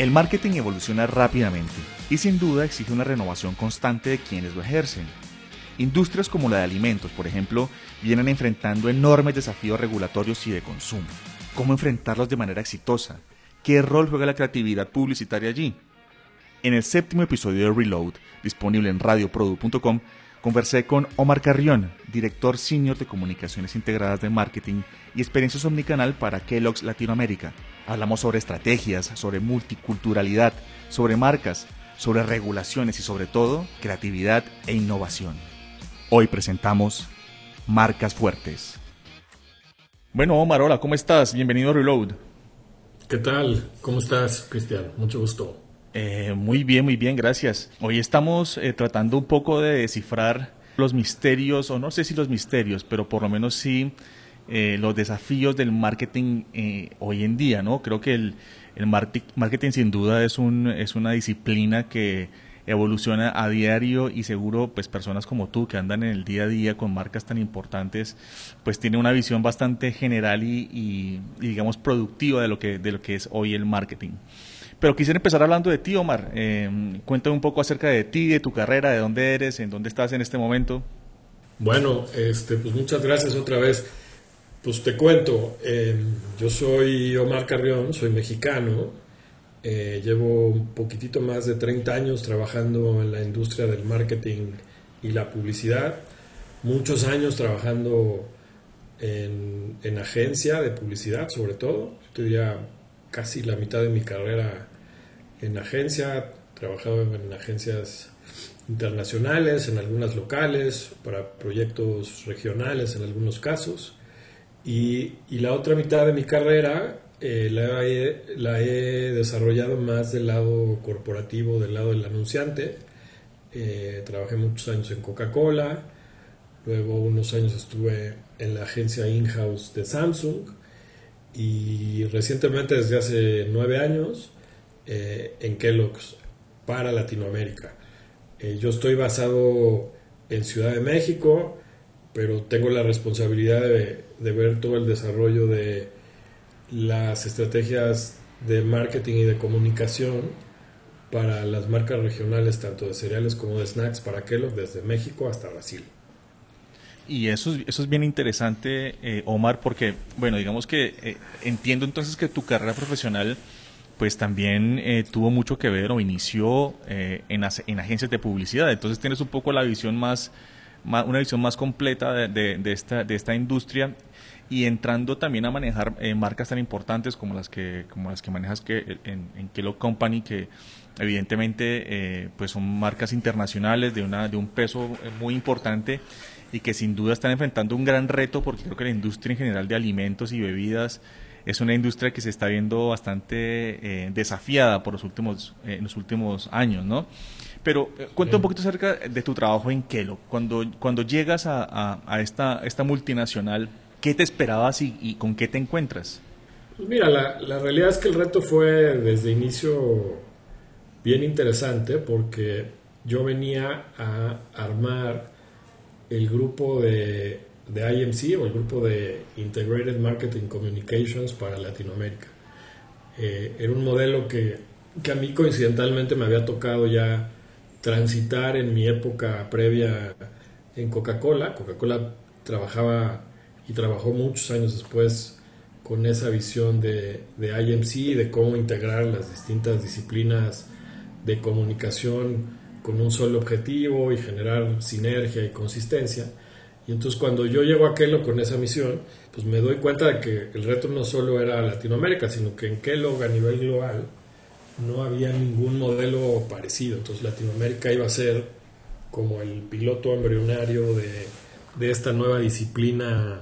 El marketing evoluciona rápidamente y sin duda exige una renovación constante de quienes lo ejercen. Industrias como la de alimentos, por ejemplo, vienen enfrentando enormes desafíos regulatorios y de consumo. ¿Cómo enfrentarlos de manera exitosa? ¿Qué rol juega la creatividad publicitaria allí? En el séptimo episodio de Reload, disponible en radioprodu.com, Conversé con Omar Carrión, director senior de comunicaciones integradas de marketing y experiencias omnicanal para Kellogg's Latinoamérica. Hablamos sobre estrategias, sobre multiculturalidad, sobre marcas, sobre regulaciones y sobre todo creatividad e innovación. Hoy presentamos Marcas Fuertes. Bueno, Omar, hola, ¿cómo estás? Bienvenido a Reload. ¿Qué tal? ¿Cómo estás, Cristian? Mucho gusto. Eh, muy bien, muy bien, gracias. Hoy estamos eh, tratando un poco de descifrar los misterios, o no sé si los misterios, pero por lo menos sí eh, los desafíos del marketing hoy en día, ¿no? Creo que el, el marketing sin duda es, un, es una disciplina que evoluciona a diario y seguro pues personas como tú que andan en el día a día con marcas tan importantes pues tiene una visión bastante general y, digamos productiva de lo que de lo que es hoy el marketing. Pero quisiera empezar hablando de ti, Omar. Eh, cuéntame un poco acerca de ti, de tu carrera, de dónde eres, en dónde estás en este momento. Bueno, este, pues muchas gracias otra vez. Pues te cuento, em, yo soy Omar Carrión, soy mexicano, eh, llevo un poquitito más de 30 años trabajando en la industria del marketing y la publicidad, muchos años trabajando en, en agencia de publicidad sobre todo, yo diría casi la mitad de mi carrera en agencia, trabajado en agencias internacionales, en algunas locales, para proyectos regionales en algunos casos. Y, la otra mitad de mi carrera eh, la, he, la, he, desarrollado más del lado corporativo, del lado del anunciante. Eh, trabajé muchos años en Coca-Cola, luego unos años estuve en la agencia in-house de Samsung y recientemente, desde hace nueve años, eh, en Kellogg's para Latinoamérica. Yo estoy basado en Ciudad de México, pero tengo la responsabilidad de, de, ver todo el desarrollo de las estrategias de marketing y de comunicación para las marcas regionales, tanto de cereales como de snacks para Kellogg, desde México hasta Brasil. Y eso, eso es bien interesante, eh, Omar, porque, bueno, digamos que eh, entiendo entonces que tu carrera profesional pues también eh, tuvo mucho que ver o inició en, en, agencias de publicidad. Entonces tienes un poco la visión más, una visión más completa de, de, esta, de esta industria y entrando también a manejar marcas tan importantes como las que, como las que manejas que, en, en Kellogg Company, que evidentemente pues son marcas internacionales de, una, de un peso muy importante y que sin duda están enfrentando un gran reto porque creo que la industria en general de alimentos y bebidas es una industria que se está viendo bastante eh, desafiada por los últimos, eh, en los últimos años, ¿no? Pero eh, cuenta un poquito acerca de tu trabajo en Kelo. Cuando, cuando llegas a, a, esta, esta multinacional, ¿qué te esperabas y, con qué te encuentras? Pues mira, la, la realidad es que el reto fue desde inicio bien interesante porque yo venía a armar el grupo de, de IMC o el grupo de Integrated Marketing Communications para Latinoamérica. Eh, era un modelo que, que, a mí coincidentalmente me había tocado ya transitar en mi época previa en Coca-Cola. Coca-Cola trabajaba y trabajó muchos años después con esa visión de, de IMC, de cómo integrar las distintas disciplinas de comunicación con un solo objetivo y generar sinergia y consistencia. Y entonces cuando yo llego a Kellogg con esa misión, pues me doy cuenta de que el reto no solo era Latinoamérica, sino que en Kellogg a nivel global no había ningún modelo parecido. Entonces Latinoamérica iba a ser como el piloto embrionario de, de esta nueva disciplina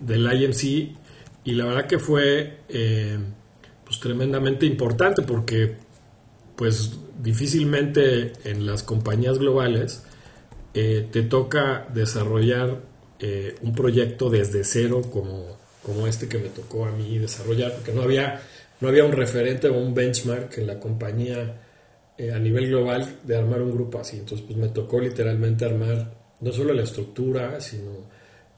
del IMC y la verdad que fue, eh, pues tremendamente importante porque pues difícilmente en las compañías globales eh, te toca desarrollar eh, un proyecto desde cero como, como este que me tocó a mí desarrollar, porque no había, no había un referente o un benchmark en la compañía eh, a nivel global de armar un grupo así. Entonces pues me tocó literalmente armar no solo la estructura, sino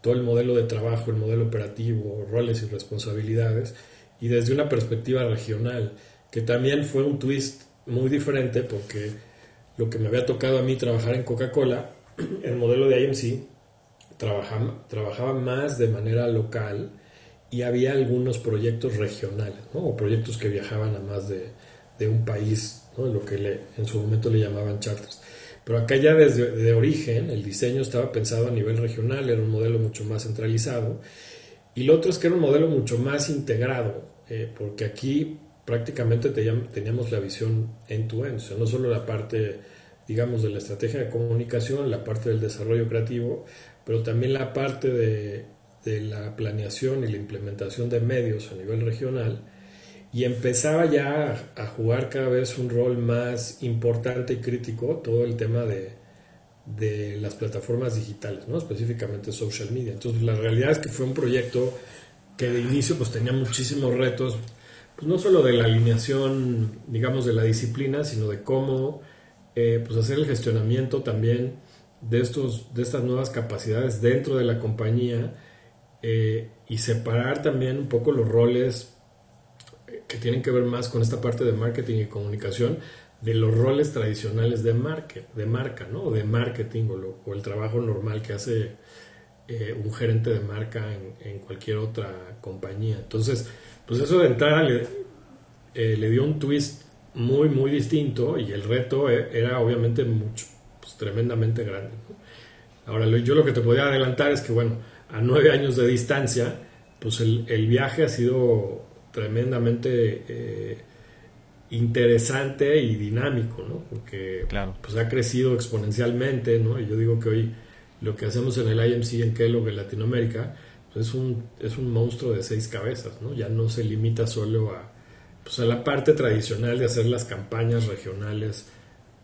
todo el modelo de trabajo, el modelo operativo, roles y responsabilidades, y desde una perspectiva regional, que también fue un twist muy diferente porque lo que me había tocado a mí trabajar en Coca-Cola, el modelo de IMC, trabajaba, trabajaba más de manera local y había algunos proyectos regionales, o proyectos que viajaban a más de, un país, lo que le, en su momento le llamaban charters. Pero acá ya desde de origen el diseño estaba pensado a nivel regional, era un modelo mucho más centralizado. Y lo otro es que era un modelo mucho más integrado, eh, porque aquí prácticamente teníamos la visión end-to-end, o sea, no solo la parte, digamos, de la estrategia de comunicación, la parte del desarrollo creativo, pero también la parte de, de la planeación y la implementación de medios a nivel regional y empezaba ya a, jugar cada vez un rol más importante y crítico todo el tema de, de las plataformas digitales, ¿no? específicamente social media. Entonces la realidad es que fue un proyecto que de inicio pues tenía muchísimos retos, pues no solo de la alineación, digamos, de la disciplina, sino de cómo eh, pues hacer el gestionamiento también de, estos, de estas nuevas capacidades dentro de la compañía eh, y separar también un poco los roles que tienen que ver más con esta parte de marketing y comunicación de los roles tradicionales de, marca, de marca, ¿no? O de marketing o, el trabajo normal que hace eh, un gerente de marca en, cualquier otra compañía. Entonces, pues eso de entrada le, eh, le dio un twist muy, muy distinto y el reto e, era obviamente mucho, pues tremendamente grande. Ahora, yo lo que te podría adelantar es que, bueno, a nueve años de distancia, pues el, el viaje ha sido tremendamente eh, interesante y dinámico, ¿no? Porque claro. pues ha crecido exponencialmente, ¿no? Y yo digo que hoy lo que hacemos en el IMC en Kellogg en Latinoamérica pues es, un, es un monstruo de seis cabezas, ¿no? Ya no se limita solo a, pues a la parte tradicional de hacer las campañas regionales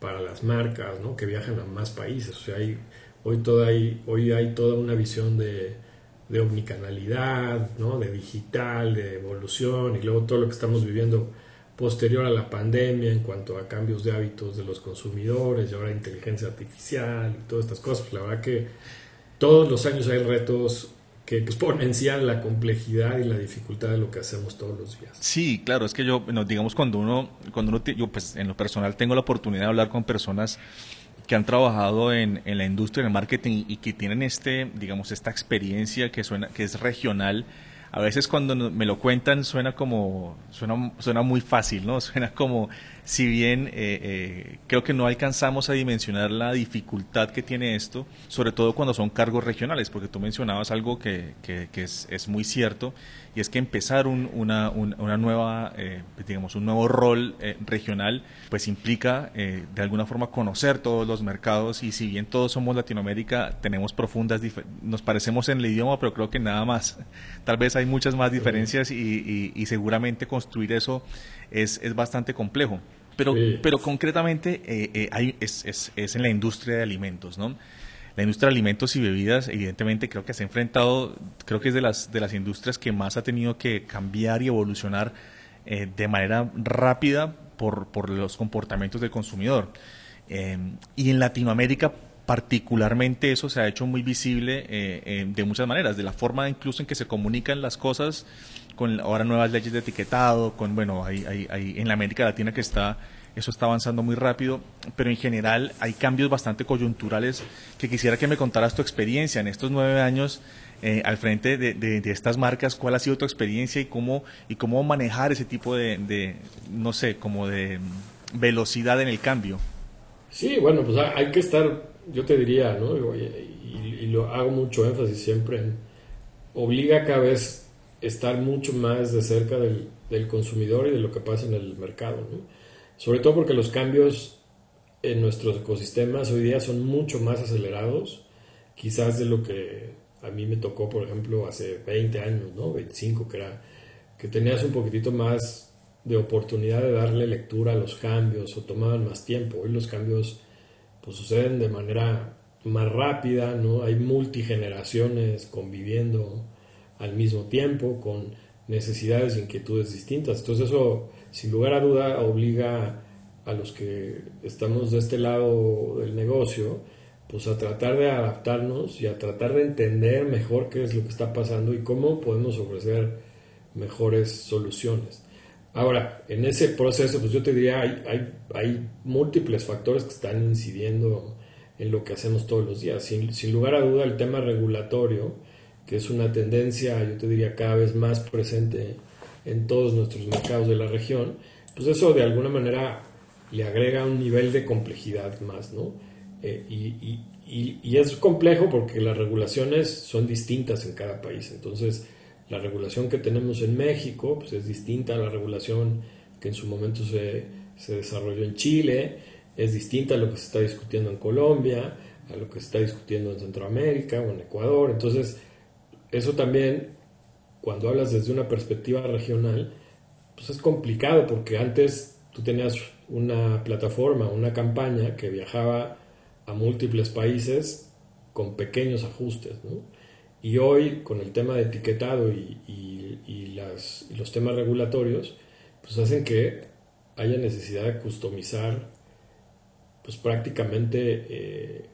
para las marcas, ¿no? Que viajan a más países. O sea, hay, hoy, toda hay, hoy hay toda una visión de de omnicanalidad, ¿no? de digital, de evolución y luego todo lo que estamos viviendo posterior a la pandemia en cuanto a cambios de hábitos de los consumidores y ahora inteligencia artificial y todas estas cosas. Pues la verdad que todos los años hay retos que exponencian la complejidad y la dificultad de lo que hacemos todos los días. Sí, claro, es que yo, digamos, cuando uno, cuando uno, yo pues en lo personal tengo la oportunidad de hablar con personas que han trabajado en, en la industria del marketing y que tienen este, digamos, esta experiencia que suena, que es regional. A veces cuando me lo cuentan suena como, suena, suena muy fácil, ¿no? Suena como, si bien eh, eh, creo que no alcanzamos a dimensionar la dificultad que tiene esto, sobre todo cuando son cargos regionales, porque tú mencionabas algo que, que, que es, es muy cierto, y es que empezar un, una, una, nueva, eh, digamos, un nuevo rol eh, regional, pues implica eh, de alguna forma conocer todos los mercados y si bien todos somos Latinoamérica, tenemos profundas, nos parecemos en el idioma, pero creo que nada más. Tal vez hay muchas más diferencias y, y, seguramente construir eso es, es bastante complejo. Pero, pero concretamente hay, es, es, es en la industria de alimentos, ¿no? la industria de alimentos y bebidas, evidentemente, creo que se ha enfrentado, creo que es de las, de las industrias que más ha tenido que cambiar y evolucionar eh, de manera rápida por, por, los comportamientos del consumidor. Eh, y en Latinoamérica, particularmente, eso se ha hecho muy visible eh, de muchas maneras, de la forma incluso en que se comunican las cosas, con ahora nuevas leyes de etiquetado, con, bueno, hay, hay, hay en la América Latina que está eso está avanzando muy rápido, pero en general hay cambios bastante coyunturales que quisiera que me contaras tu experiencia en estos nueve años eh, al frente de, estas marcas, cuál ha sido tu experiencia y cómo, y cómo manejar ese tipo de, no sé, como de velocidad en el cambio. Sí, bueno, pues hay que estar, yo te diría, ¿no? Y, lo hago mucho énfasis siempre en, obliga cada vez estar mucho más de cerca del, del consumidor y de lo que pasa en el mercado. Sobre todo porque los cambios en nuestros ecosistemas hoy día son mucho más acelerados, quizás de lo que a mí me tocó, por ejemplo, hace 20 años, ¿no? 25, que era que tenías un poquitito más de oportunidad de darle lectura a los cambios o tomaban más tiempo. Hoy los cambios pues, suceden de manera más rápida, ¿no? Hay multigeneraciones conviviendo al mismo tiempo con necesidades e inquietudes distintas. Entonces eso, sin lugar a duda, obliga a los que estamos de este lado del negocio, pues a tratar de adaptarnos y a tratar de entender mejor qué es lo que está pasando y cómo podemos ofrecer mejores soluciones. Ahora, en ese proceso, pues yo te diría, hay, hay, hay múltiples factores que están incidiendo en lo que hacemos todos los días. Sin, sin, lugar a duda, el tema regulatorio, que es una tendencia, yo te diría, cada vez más presente en todos nuestros mercados de la región, pues eso de alguna manera le agrega un nivel de complejidad más, ¿no? Eh, y, y, y, es complejo porque las regulaciones son distintas en cada país. Entonces, la regulación que tenemos en México pues es distinta a la regulación que en su momento se, se desarrolló en Chile, es distinta a lo que se está discutiendo en Colombia, a lo que se está discutiendo en Centroamérica o en Ecuador. Entonces, eso también, cuando hablas desde una perspectiva regional, pues es complicado porque antes tú tenías una plataforma, una campaña que viajaba a múltiples países con pequeños ajustes. Y hoy, con el tema de etiquetado y, y, las, los temas regulatorios, pues hacen que haya necesidad de customizar pues prácticamente eh,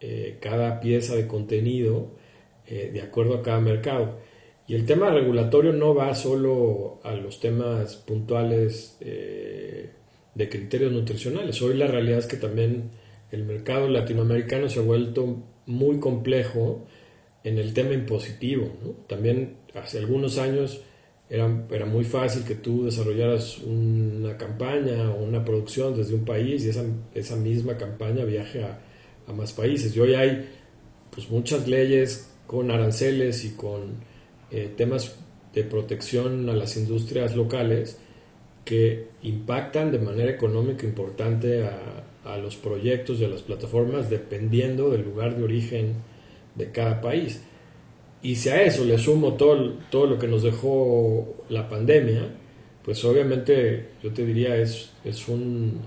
eh, cada pieza de contenido eh, de acuerdo a cada mercado. Y el tema regulatorio no va solo a los temas puntuales de criterios nutricionales. Hoy la realidad es que también el mercado latinoamericano se ha vuelto muy complejo en el tema impositivo. También hace algunos años era, era, muy fácil que tú desarrollaras una campaña o una producción desde un país y esa, esa misma campaña viaje a, a, más países. Y hoy hay pues, muchas leyes con aranceles y con eh, temas de protección a las industrias locales que impactan de manera económica importante a, a los proyectos y a las plataformas dependiendo del lugar de origen de cada país. Y si a eso le sumo todo, todo lo que nos dejó la pandemia, pues obviamente yo te diría es, es un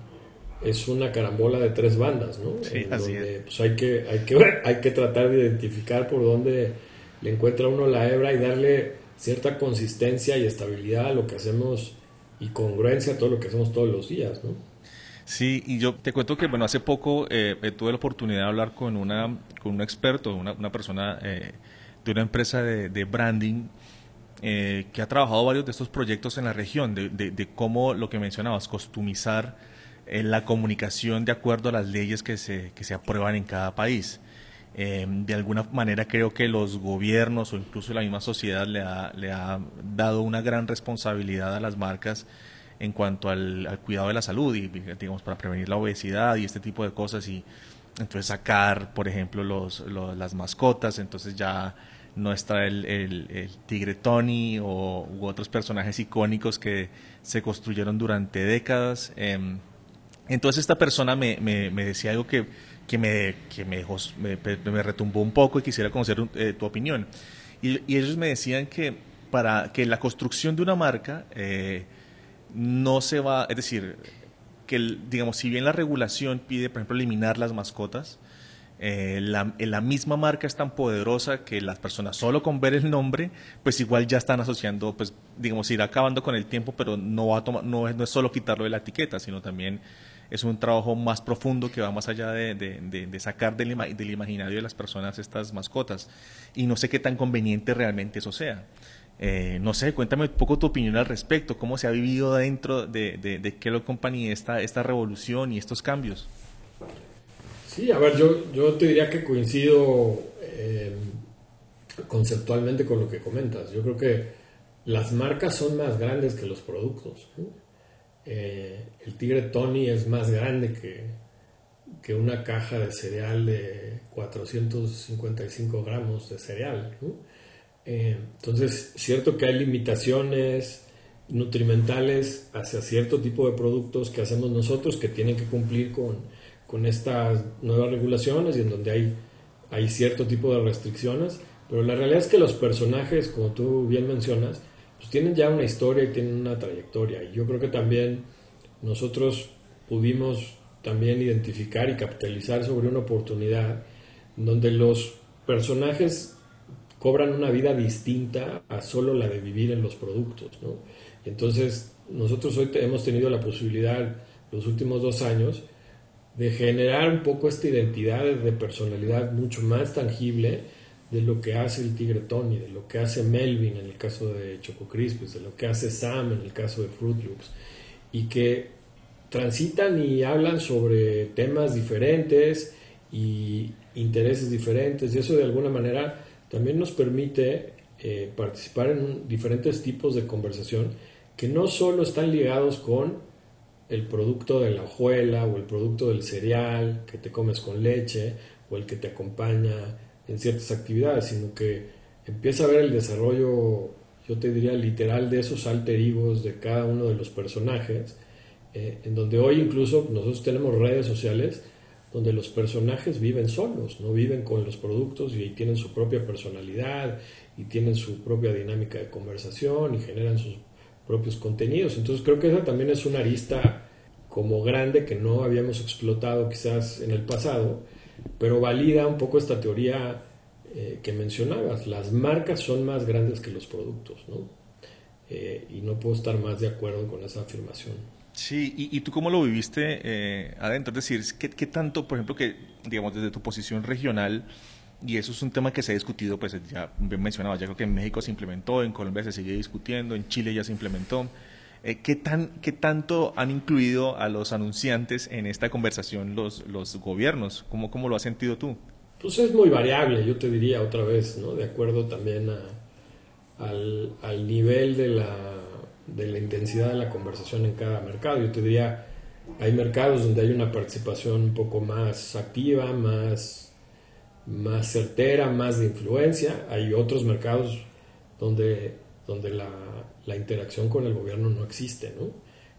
es una carambola de tres bandas, ¿no? Sí, así es. Pues hay que, hay que hay que tratar de identificar por dónde le encuentra uno la hebra y darle cierta consistencia y estabilidad a lo que hacemos y congruencia a todo lo que hacemos todos los días, ¿no? Sí, y yo te cuento que, bueno, hace poco eh, eh, tuve la oportunidad de hablar con, una, con un experto, una, una persona eh, de una empresa de, branding que ha trabajado varios de estos proyectos en la región, de, de, de cómo lo que mencionabas, costumizar la comunicación de acuerdo a las leyes que se, que se aprueban en cada país. de alguna manera creo que los gobiernos o incluso la misma sociedad le ha, le ha dado una gran responsabilidad a las marcas en cuanto al, cuidado de la salud y digamos para prevenir la obesidad y este tipo de cosas y entonces sacar por ejemplo los, las mascotas entonces ya no está el, el, tigre Tony o u otros personajes icónicos que se construyeron durante décadas em, entonces esta persona me, me, me, decía algo que, que, me, que me, me, retumbó un poco y quisiera conocer eh, tu opinión. Y, y, ellos me decían que para que la construcción de una marca eh, no se va, es decir, que digamos, si bien la regulación pide, por ejemplo, eliminar las mascotas, eh, la, la, misma marca es tan poderosa que las personas solo con ver el nombre, pues igual ya están asociando, pues digamos, ir acabando con el tiempo, pero no, va a tomar, no, es, no es solo quitarlo de la etiqueta, sino también es un trabajo más profundo que va más allá de, de, de sacar del, del imaginario de las personas estas mascotas. Y no sé qué tan conveniente realmente eso sea. Eh, no sé, cuéntame un poco tu opinión al respecto, cómo se ha vivido dentro de, de, de Kellogg Company esta, esta revolución y estos cambios. Sí, a ver, yo, yo te diría que coincido eh, conceptualmente con lo que comentas. Yo creo que las marcas son más grandes que los productos. Eh, el Tigre Tony es más grande que, que una caja de cereal de 455 gramos de cereal. ¿no? Eh, entonces, cierto que hay limitaciones nutrimentales hacia cierto tipo de productos que hacemos nosotros que tienen que cumplir con, con estas nuevas regulaciones y en donde hay, hay cierto tipo de restricciones, pero la realidad es que los personajes, como tú bien mencionas, pues tienen ya una historia y tienen una trayectoria. Y yo creo que también nosotros pudimos también identificar y capitalizar sobre una oportunidad donde los personajes cobran una vida distinta a solo la de vivir en los productos. ¿no? Entonces, nosotros hoy hemos tenido la posibilidad, los últimos dos años, de generar un poco esta identidad de personalidad mucho más tangible de lo que hace el Tigre Tony, de lo que hace Melvin en el caso de Choco Crispis, de lo que hace Sam en el caso de Fruit Loops, y que transitan y hablan sobre temas diferentes y intereses diferentes, y eso de alguna manera también nos permite eh, participar en diferentes tipos de conversación que no solo están ligados con el producto de la hojuela o el producto del cereal que te comes con leche o el que te acompaña en ciertas actividades, sino que empieza a ver el desarrollo, yo te diría literal, de esos alter de cada uno de los personajes, eh, en donde hoy incluso nosotros tenemos redes sociales donde los personajes viven solos, no viven con los productos y tienen su propia personalidad y tienen su propia dinámica de conversación y generan sus propios contenidos. Entonces creo que esa también es una arista como grande que no habíamos explotado quizás en el pasado, pero valida un poco esta teoría eh, que mencionabas. Las marcas son más grandes que los productos, ¿no? Eh, y no puedo estar más de acuerdo con esa afirmación. Sí, y, tú cómo lo viviste eh, adentro, es decir, ¿qué, ¿qué, tanto, por ejemplo, que, digamos, desde tu posición regional, y eso es un tema que se ha discutido, pues ya bien mencionaba, ya creo que en México se implementó, en Colombia se sigue discutiendo, en Chile ya se implementó, eh, ¿qué, tan, ¿qué tanto han incluido a los anunciantes en esta conversación los, los gobiernos? ¿Cómo, ¿Cómo lo has sentido tú? Pues es muy variable, yo te diría otra vez, ¿no? De acuerdo también al, al nivel de la de la intensidad de la conversación en cada mercado. Yo te diría, hay mercados donde hay una participación un poco más activa, más, más certera, más de influencia. Hay otros mercados donde, donde la, la interacción con el gobierno no existe.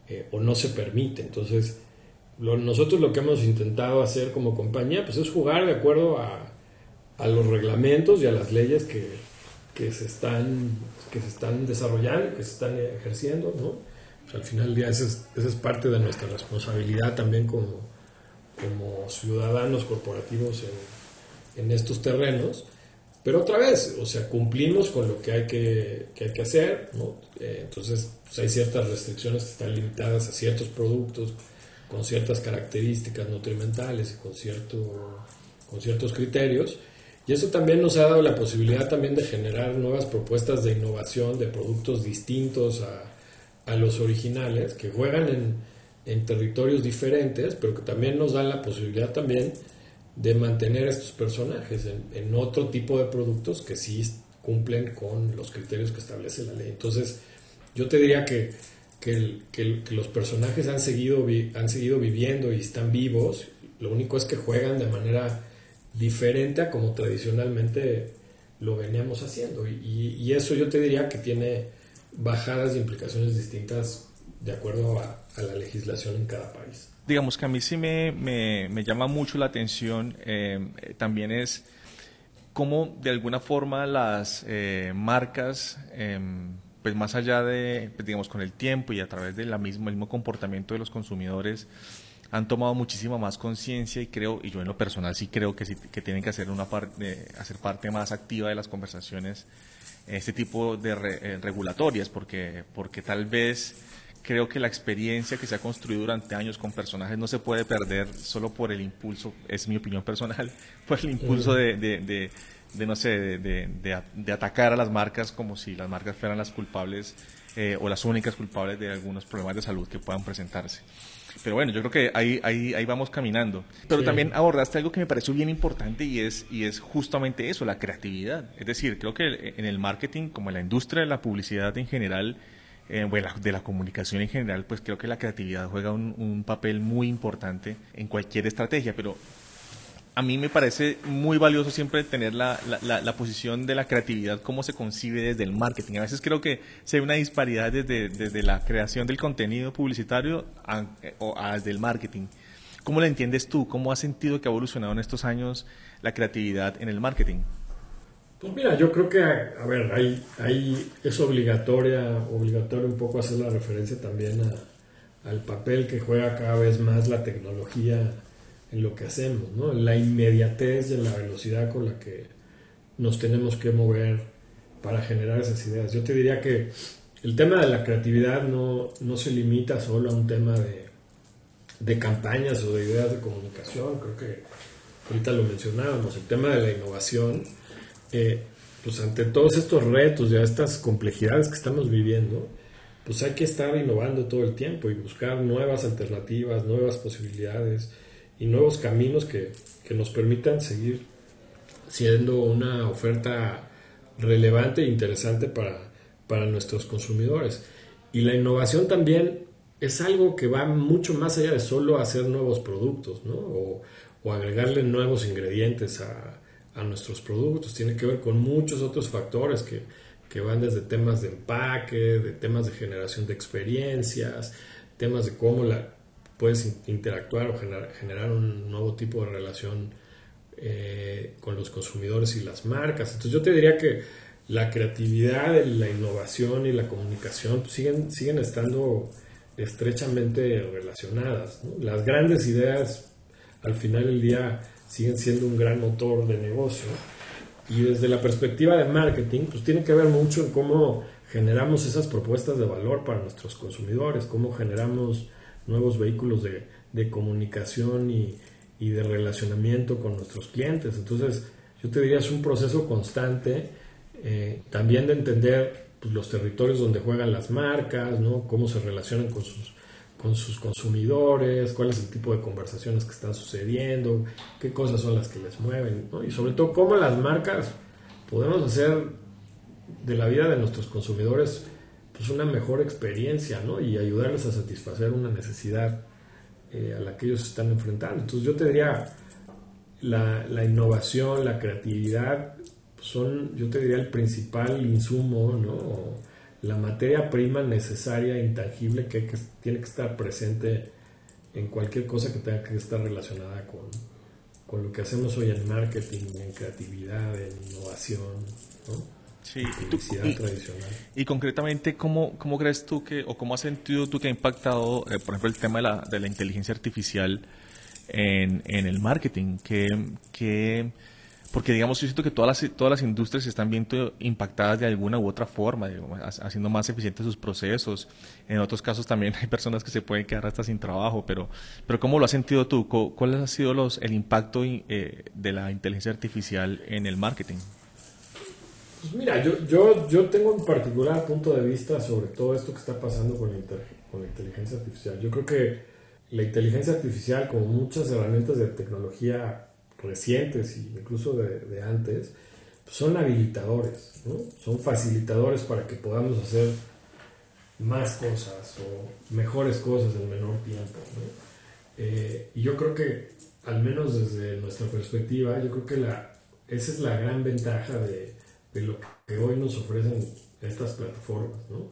Eh, o no se permite. Entonces, nosotros lo que hemos intentado hacer como compañía pues es jugar de acuerdo a, a los reglamentos y a las leyes que, que se están, que se están desarrollando, que se están ejerciendo, ¿no? Pues, al final del día esa es, esa es, parte de nuestra responsabilidad también como, como ciudadanos corporativos en, en, estos terrenos. Pero otra vez, o sea, cumplimos con lo que hay que, que hay que hacer, ¿no? Eh, entonces, pues hay ciertas restricciones que están limitadas a ciertos productos con ciertas características nutrimentales y con, cierto, con ciertos criterios y eso también nos ha dado la posibilidad también de generar nuevas propuestas de innovación, de productos distintos a, a los originales, que juegan en, en, territorios diferentes, pero que también nos dan la posibilidad también de mantener estos personajes en, otro tipo de productos que sí cumplen con los criterios que establece la ley. Entonces, yo te diría que, que, que, que los personajes han seguido, han seguido viviendo y están vivos, lo único es que juegan de manera diferente a como tradicionalmente lo veníamos haciendo. Y, eso yo te diría que tiene bajadas y implicaciones distintas de acuerdo a, la legislación en cada país. Digamos que a mí sí me, me, llama mucho la atención, eh, también es cómo de alguna forma las eh, marcas, em, pues más allá de, pues digamos, con el tiempo y a través del mismo, mismo comportamiento de los consumidores, han tomado muchísima más conciencia y creo, y yo en lo personal sí creo que, sí, que tienen que hacer, una parte, hacer parte más activa de las conversaciones, este tipo de eh, regulatorias, porque, porque tal vez creo que la experiencia que se ha construido durante años con personajes no se puede perder solo por el impulso, es mi opinión personal, por el impulso de, de, de, no sé, de, de, atacar a las marcas como si las marcas fueran las culpables eh, o las únicas culpables de algunos problemas de salud que puedan presentarse. Pero bueno, yo creo que ahí, ahí, ahí vamos caminando. Pero también abordaste algo que me pareció bien importante y es, y es justamente eso, la creatividad. Es decir, creo que en el marketing, como en la industria de la publicidad en general, eh, bueno, de la comunicación en general, pues creo que la creatividad juega un, un papel muy importante en cualquier estrategia, pero a mí me parece muy valioso siempre tener la, la, posición de la creatividad, cómo se concibe desde el marketing. A veces creo que se ve una disparidad desde, desde la creación del contenido publicitario a, o desde el marketing. ¿Cómo la entiendes tú? ¿Cómo has sentido que ha evolucionado en estos años la creatividad en el marketing? Pues mira, yo creo que, a, ver, hay, hay, es obligatoria, obligatorio un poco hacer la referencia también al papel que juega cada vez más la tecnología en lo que hacemos, ¿no? La inmediatez y la velocidad con la que nos tenemos que mover para generar esas ideas. Yo te diría que el tema de la creatividad no, no se limita solo a un tema de, de campañas o de ideas de comunicación, creo que ahorita lo mencionábamos, el tema de la innovación, eh, pues ante todos estos retos y estas complejidades que estamos viviendo, pues hay que estar innovando todo el tiempo y buscar nuevas alternativas, nuevas posibilidades y nuevos caminos que, que nos permitan seguir siendo una oferta relevante e interesante para, para nuestros consumidores. Y la innovación también es algo que va mucho más allá de solo hacer nuevos productos, ¿no? O, o agregarle nuevos ingredientes a, a, nuestros productos. Tiene que ver con muchos otros factores que, que van desde temas de empaque, de temas de generación de experiencias, temas de cómo la, puedes interactuar o generar, un nuevo tipo de relación eh, con los consumidores y las marcas. Entonces yo te diría que la creatividad, la innovación y la comunicación pues, siguen, siguen estando estrechamente relacionadas. Las grandes ideas al final del día siguen siendo un gran motor de negocio. Y desde la perspectiva de marketing, pues tiene que ver mucho en cómo generamos esas propuestas de valor para nuestros consumidores, cómo generamos nuevos vehículos de, de comunicación y, y, de relacionamiento con nuestros clientes. Entonces, yo te diría, es un proceso constante eh, también de entender pues, los territorios donde juegan las marcas, ¿no? cómo se relacionan con sus, con sus consumidores, cuál es el tipo de conversaciones que están sucediendo, qué cosas son las que les mueven, y sobre todo cómo las marcas podemos hacer de la vida de nuestros consumidores pues una mejor experiencia ¿no? y ayudarles a satisfacer una necesidad eh, a la que ellos están enfrentando. Entonces yo te diría, la, la innovación, la creatividad son, yo te diría, el principal insumo, ¿no? la materia prima necesaria, intangible, que, que, tiene que estar presente en cualquier cosa que tenga que estar relacionada con, con lo que hacemos hoy en marketing, en creatividad, en innovación, ¿no? Sí, y, tradicional. y, concretamente, ¿cómo, ¿cómo crees tú que, o cómo has sentido tú que ha impactado, eh, por ejemplo, el tema de la, de la inteligencia artificial en, en el marketing? ¿Qué, qué, porque digamos, yo siento que todas las, todas las industrias están viendo impactadas de alguna u otra forma, haciendo más eficientes sus procesos. En otros casos también hay personas que se pueden quedar hasta sin trabajo, pero, pero ¿cómo lo has sentido tú? ¿Cuál ha sido los, el impacto eh, de la inteligencia artificial en el marketing? Pues mira, yo, yo, yo tengo un particular punto de vista sobre todo esto que está pasando con la, con la inteligencia artificial. Yo creo que la inteligencia artificial, como muchas herramientas de tecnología recientes e incluso de, antes, pues son habilitadores, son facilitadores para que podamos hacer más cosas o mejores cosas en menor tiempo. Eh, y yo creo que, al menos desde nuestra perspectiva, yo creo que la, esa es la gran ventaja de, de lo que hoy nos ofrecen estas plataformas. ¿no?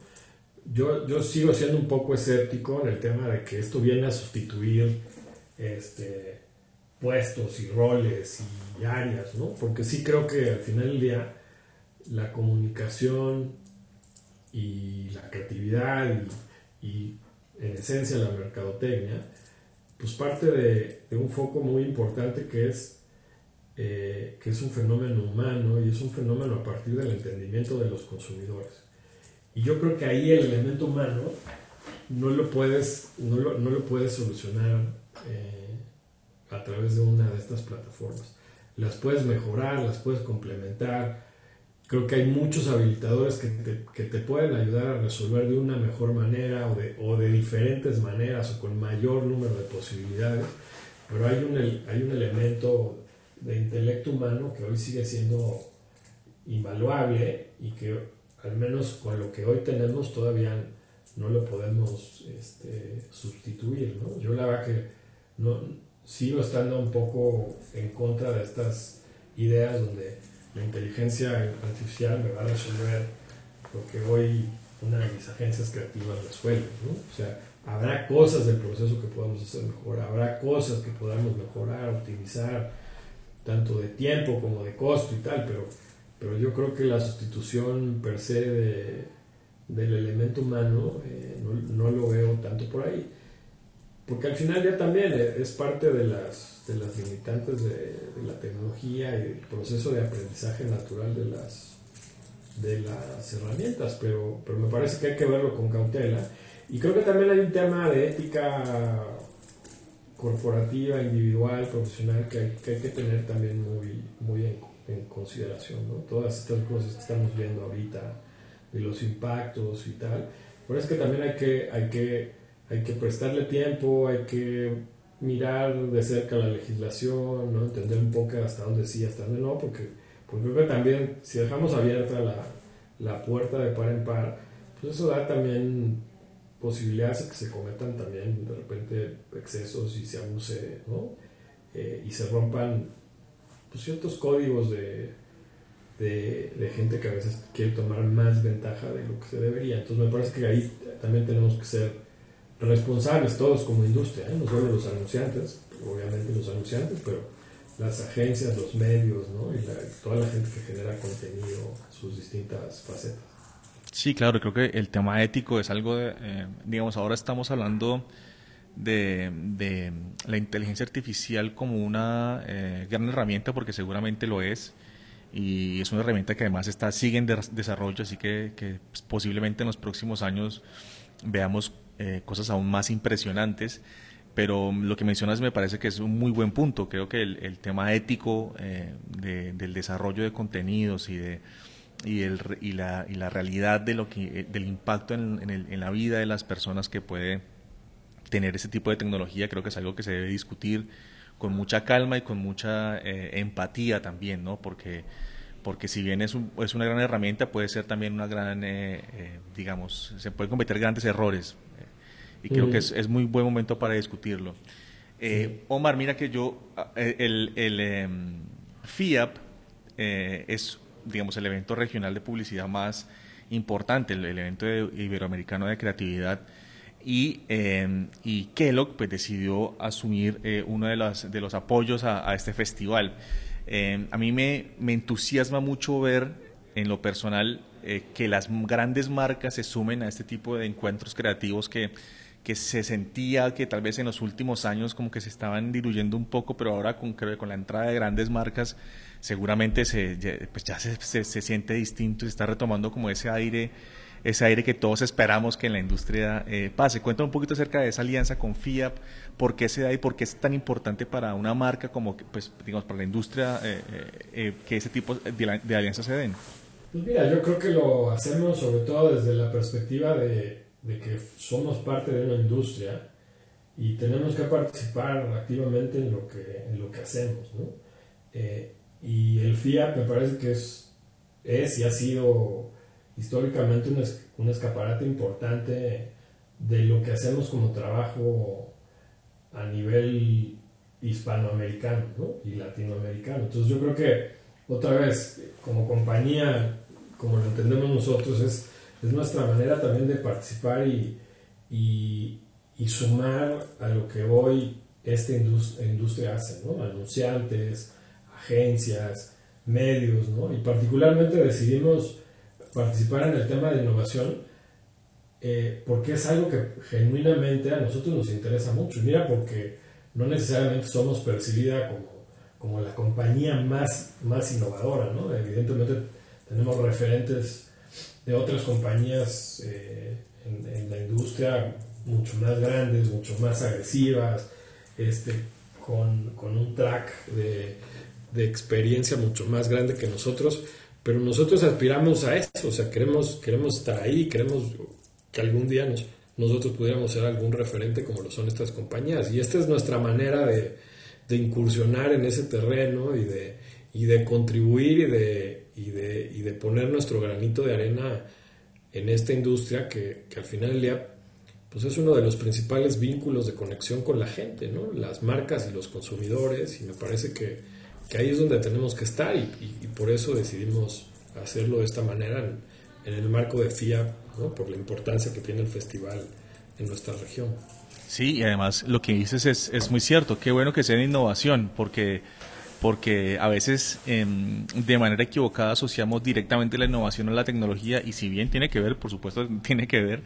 Yo, yo sigo siendo un poco escéptico en el tema de que esto viene a sustituir este, puestos y roles y áreas, ¿no? Porque sí creo que al final del día la comunicación y la creatividad y, en esencia la mercadotecnia, pues parte de, un foco muy importante que es, eh, que es un fenómeno humano y es un fenómeno a partir del entendimiento de los consumidores. Y yo creo que ahí el elemento humano no lo puedes, no lo, no lo puedes solucionar. Eh, a través de una de estas plataformas. Las puedes mejorar, las puedes complementar. Creo que hay muchos habilitadores que te, que te pueden ayudar a resolver de una mejor manera o de, o de, diferentes maneras o con mayor número de posibilidades. Pero hay un, hay un elemento de intelecto humano que hoy sigue siendo invaluable y que al menos con lo que hoy tenemos todavía no lo podemos este, sustituir. ¿no? Yo la verdad que no, sigo estando un poco en contra de estas ideas donde la inteligencia artificial me va a resolver lo que hoy una de mis agencias creativas resuelve. ¿no? O sea, habrá cosas del proceso que podamos hacer mejor, habrá cosas que podamos mejorar, optimizar, tanto de tiempo como de costo y tal, pero pero yo creo que la sustitución per se de, del elemento humano eh, no, no, lo veo tanto por ahí. Porque al final ya también es parte de las, de las limitantes de, la tecnología y el proceso de aprendizaje natural de las, de las herramientas, pero, pero me parece que hay que verlo con cautela. Y creo que también hay un tema de ética corporativa, individual, profesional, que hay que, hay que tener también muy, muy en, en, consideración. ¿no? Todas estas cosas que estamos viendo ahorita, de los impactos y tal. Pero es que también hay que, hay que, hay que prestarle tiempo, hay que mirar de cerca la legislación, ¿no? entender un poco hasta dónde sí, hasta dónde no, porque, porque creo que también si dejamos abierta la, la puerta de par en par, pues eso da también posibilidades de que se cometan también de repente excesos y se abuse, ¿no? Eh, y se rompan pues, ciertos códigos de, de, gente que a veces quiere tomar más ventaja de lo que se debería. Entonces me parece que ahí también tenemos que ser responsables todos como industria, ¿eh? no solo los anunciantes, obviamente los anunciantes, pero las agencias, los medios, ¿no? y toda la gente que genera contenido, sus distintas facetas. Sí, claro, creo que el tema ético es algo de, eh, digamos, ahora estamos hablando de, la inteligencia artificial como una eh, gran herramienta, porque seguramente lo es, y es una herramienta que además está, sigue en de desarrollo, así que, pues, posiblemente en los próximos años veamos eh, cosas aún más impresionantes. Pero lo que mencionas me parece que es un muy buen punto. Creo que el, tema ético de, del desarrollo de contenidos y de y, el, y, la, y la realidad de lo que, del impacto en, en, el, en, la vida de las personas que puede tener ese tipo de tecnología, creo que es algo que se debe discutir con mucha calma y con mucha eh, empatía también, ¿no? Porque, porque si bien es, un, es una gran herramienta, puede ser también una gran, eh, eh, digamos, se pueden cometer grandes errores. y creo mm. que es, es, muy buen momento para discutirlo. Sí. Omar, mira que yo, el, el em, FIAP es digamos, el evento regional de publicidad más importante, el, evento iberoamericano de creatividad. Y, eh, y, Kellogg pues, decidió asumir eh, uno de los, de los apoyos a, este festival. Eh, a mí me, me, entusiasma mucho ver en lo personal eh, que las grandes marcas se sumen a este tipo de encuentros creativos que, que se sentía que tal vez en los últimos años como que se estaban diluyendo un poco, pero ahora con, con la entrada de grandes marcas seguramente se, pues ya se, se, se, siente distinto y está retomando como ese aire, ese aire que todos esperamos que en la industria eh, pase. Cuéntame un poquito acerca de esa alianza con FIAP, por qué se da y por qué es tan importante para una marca como, pues, digamos, para la industria eh, eh, que ese tipo de, de alianzas se den. Pues mira, yo creo que lo hacemos sobre todo desde la perspectiva de, de que somos parte de una industria y tenemos que participar activamente en lo que, en lo que hacemos. ¿no? Eh, y el FIAP me parece que es, es y ha sido históricamente un, es, un escaparate importante de lo que hacemos como trabajo a nivel hispanoamericano ¿no? y latinoamericano. Entonces yo creo que otra vez, como compañía, como lo entendemos nosotros, es, es nuestra manera también de participar y, y, y, sumar a lo que hoy esta industria, hace, ¿no? anunciantes, agencias, medios, ¿no? Y particularmente decidimos participar en el tema de innovación eh, porque es algo que genuinamente a nosotros nos interesa mucho. Mira, porque no necesariamente somos percibida como, como la compañía más, más innovadora, ¿no? Evidentemente tenemos referentes de otras compañías eh, en, en, la industria mucho más grandes, mucho más agresivas, este, con, con un track de de experiencia mucho más grande que nosotros, pero nosotros aspiramos a eso, o sea, queremos, queremos estar ahí, queremos que algún día nos, nosotros pudiéramos ser algún referente como lo son estas compañías. Y esta es nuestra manera de, de incursionar en ese terreno y de, y de contribuir y de, y, de, y de poner nuestro granito de arena en esta industria que, que al final del día pues es uno de los principales vínculos de conexión con la gente, ¿no? las marcas y los consumidores, y me parece que, que ahí es donde tenemos que estar y, y, y, por eso decidimos hacerlo de esta manera en, en el marco de FIA, ¿no? por la importancia que tiene el festival en nuestra región. Sí, y además lo que dices es, es muy cierto, qué bueno que sea en innovación, porque porque a veces em, de manera equivocada asociamos directamente la innovación a la tecnología y si bien tiene que ver, por supuesto tiene que ver,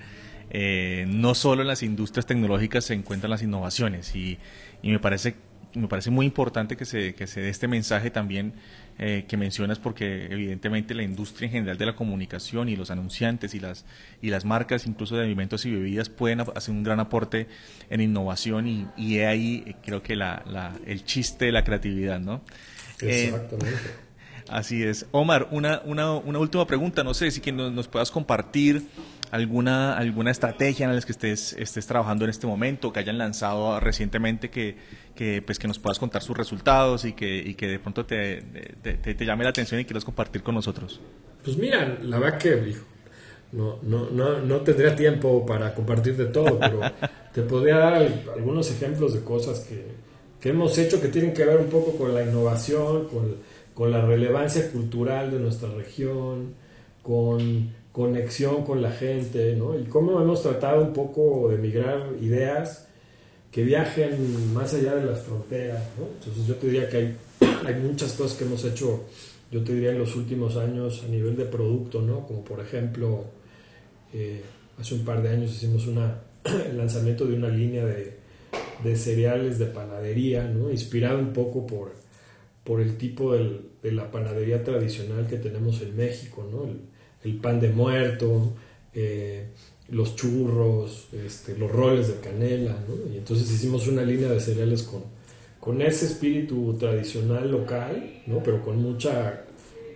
eh, no solo en las industrias tecnológicas se encuentran las innovaciones y, y me parece me parece muy importante que se, que se dé este mensaje también eh, que mencionas porque evidentemente la industria en general de la comunicación y los anunciantes y las y las marcas incluso de alimentos y bebidas pueden hacer un gran aporte en innovación y, y ahí eh, creo que la, la, el chiste de la creatividad, ¿no? Exactamente. así es. Omar, una, una, una última pregunta, no sé si que nos, nos puedas compartir alguna, alguna estrategia en la que estés, estés trabajando en este momento, que hayan lanzado recientemente, que, que, pues, que nos puedas contar sus resultados y que, y que de pronto te, te, te, llame la atención y quieras compartir con nosotros. Pues mira, la verdad que no, no, no, no tendría tiempo para compartir de todo, pero te podría dar algunos ejemplos de cosas que, que hemos hecho que tienen que ver un poco con la innovación, con, con la relevancia cultural de nuestra región, con conexión con la gente, ¿no? Y cómo hemos tratado un poco de migrar ideas que viajen más allá de las fronteras, ¿no? Entonces yo te diría que hay, hay muchas cosas que hemos hecho, yo te diría en los últimos años a nivel de producto, ¿no? Como por ejemplo, eh, hace un par de años hicimos una, el lanzamiento de una línea de, de cereales de panadería, ¿no? Inspirado un poco por, por el tipo del, de la panadería tradicional que tenemos en México, ¿no? El, el pan de muerto, eh, los churros, este, los roles de canela, ¿no? Y entonces hicimos una línea de cereales con, con ese espíritu tradicional local, ¿no? Pero con mucha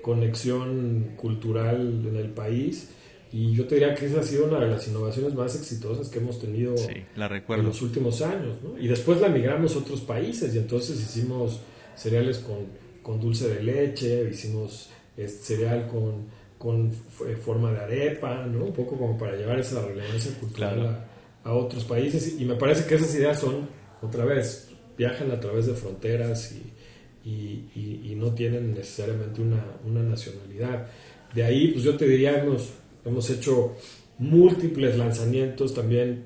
conexión cultural en el país. Y yo te diría que esa ha sido una de las innovaciones más exitosas que hemos tenido en los últimos años. ¿no? Y después la migramos a otros países y entonces hicimos cereales con, con dulce de leche, hicimos este, cereal con con eh, forma de arepa, ¿no? Un poco como para llevar esa relevancia cultural a, otros países. Y me parece que esas ideas son, otra vez, viajan a través de fronteras y, y, y, no tienen necesariamente una, una, nacionalidad. De ahí, pues yo te diría, hemos, hemos hecho múltiples lanzamientos también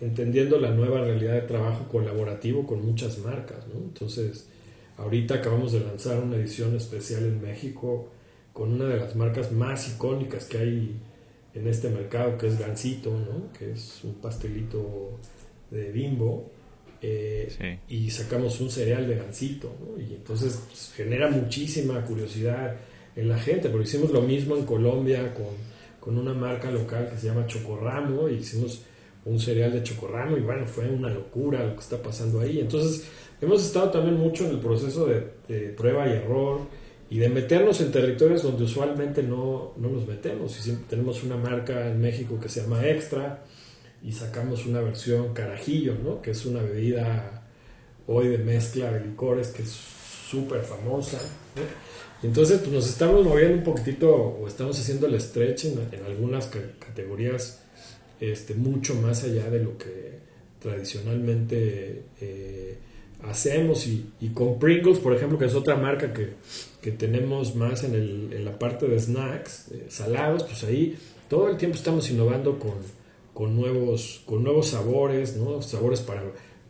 entendiendo la nueva realidad de trabajo colaborativo con muchas marcas, ¿no? Entonces, ahorita acabamos de lanzar una edición especial en México con una de las marcas más icónicas que hay en este mercado, que es Gansito, ¿no? que es un pastelito de bimbo, eh, y sacamos un cereal de Gansito, ¿no? y entonces pues, genera muchísima curiosidad en la gente, porque hicimos lo mismo en Colombia con, con una marca local que se llama Chocorramo, y hicimos un cereal de Chocorramo, y bueno, fue una locura lo que está pasando ahí. Entonces, hemos estado también mucho en el proceso de, de prueba y error, y de meternos en territorios donde usualmente no, no nos metemos. Y tenemos una marca en México que se llama Extra y sacamos una versión carajillo, ¿no? que es una bebida hoy de mezcla de licores que es súper famosa. Entonces pues, nos estamos moviendo un poquitito o estamos haciendo el stretch en, algunas categorías este, mucho más allá de lo que tradicionalmente eh, hacemos y, y, con Pringles, por ejemplo, que es otra marca que, que tenemos más en, el, en, la parte de snacks, salados, pues ahí todo el tiempo estamos innovando con, con, nuevos, con nuevos sabores, ¿no? sabores para,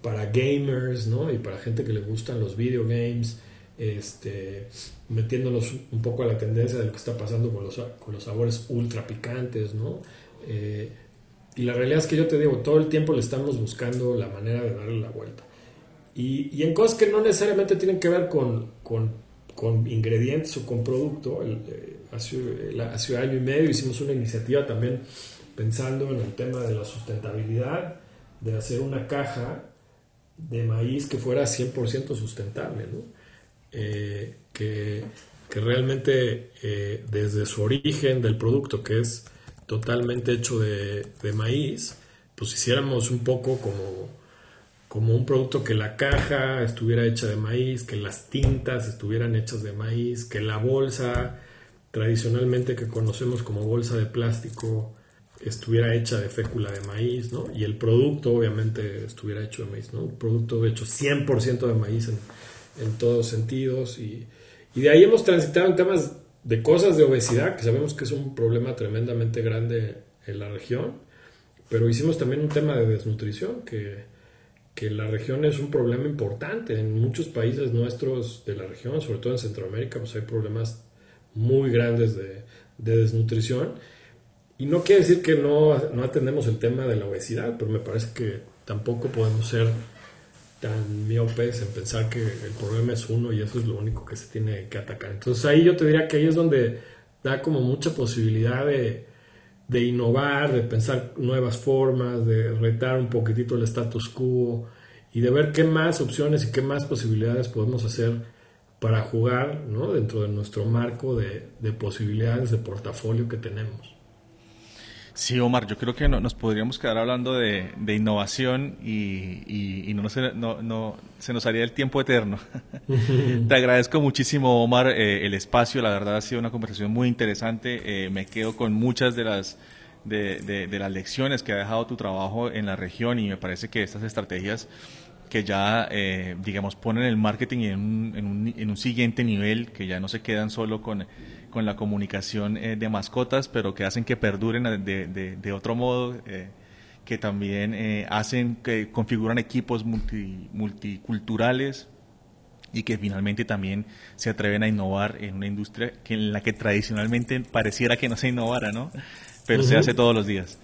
para gamers ¿no? y para gente que le gustan los video games, este, metiéndonos un poco a la tendencia de lo que está pasando con los, con los sabores ultra picantes. ¿no? Eh, y la realidad es que yo te digo, todo el tiempo le estamos buscando la manera de darle la vuelta. Y, en cosas que no necesariamente tienen que ver con, con, con ingredientes o con producto. Eh, hace, hace, un año y medio hicimos una iniciativa también pensando en el tema de la sustentabilidad, de hacer una caja de maíz que fuera 100% sustentable, ¿no? eh, que, que, realmente eh, desde su origen del producto, que es totalmente hecho de, de maíz, pues hiciéramos un poco como como un producto que la caja estuviera hecha de maíz, que las tintas estuvieran hechas de maíz, que la bolsa tradicionalmente que conocemos como bolsa de plástico estuviera hecha de fécula de maíz, ¿no? Y el producto obviamente estuviera hecho de maíz, ¿no? Un producto hecho 100% de maíz en, todos sentidos y, y de ahí hemos transitado en temas de cosas de obesidad, que sabemos que es un problema tremendamente grande en la región, pero hicimos también un tema de desnutrición que que la región es un problema importante. En muchos países nuestros de la región, sobre todo en Centroamérica, pues hay problemas muy grandes de, de desnutrición. Y no quiere decir que no, no atendemos el tema de la obesidad, pero me parece que tampoco podemos ser tan miopes en pensar que el problema es uno y eso es lo único que se tiene que atacar. Entonces ahí yo te diría que ahí es donde da como mucha posibilidad de, de innovar, de pensar nuevas formas, de retar un poquitito el status quo y de ver qué más opciones y qué más posibilidades podemos hacer para jugar ¿no? dentro de nuestro marco de, de posibilidades de portafolio que tenemos. Sí, Omar, yo creo que no, nos podríamos quedar hablando de, innovación y, no, se, no, se nos haría el tiempo eterno. Te agradezco muchísimo, Omar, eh, el espacio. La verdad ha sido una conversación muy interesante. Eh, me quedo con muchas de las, de, las lecciones que ha dejado tu trabajo en la región y me parece que estas estrategias que ya, eh, digamos, ponen el marketing en un, en, un, en un siguiente nivel, que ya no se quedan solo con con la comunicación eh, de mascotas, pero que hacen que perduren de, de, otro modo, eh, que también eh, hacen que configuran equipos multiculturales y que finalmente también se atreven a innovar en una industria que en la que tradicionalmente pareciera que no se innovara, ¿no? Pero se hace todos los días.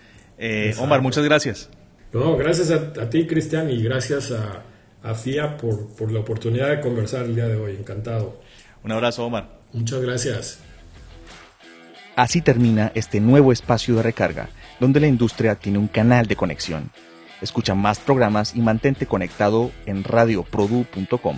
Omar, muchas gracias. No, gracias a, ti, Cristian, y gracias a, a FIA por, por la oportunidad de conversar el día de hoy. Encantado. Un abrazo, Omar. Muchas gracias. Así termina este nuevo espacio de recarga, donde la industria tiene un canal de conexión. Escucha más programas y mantente conectado en radioprodu.com.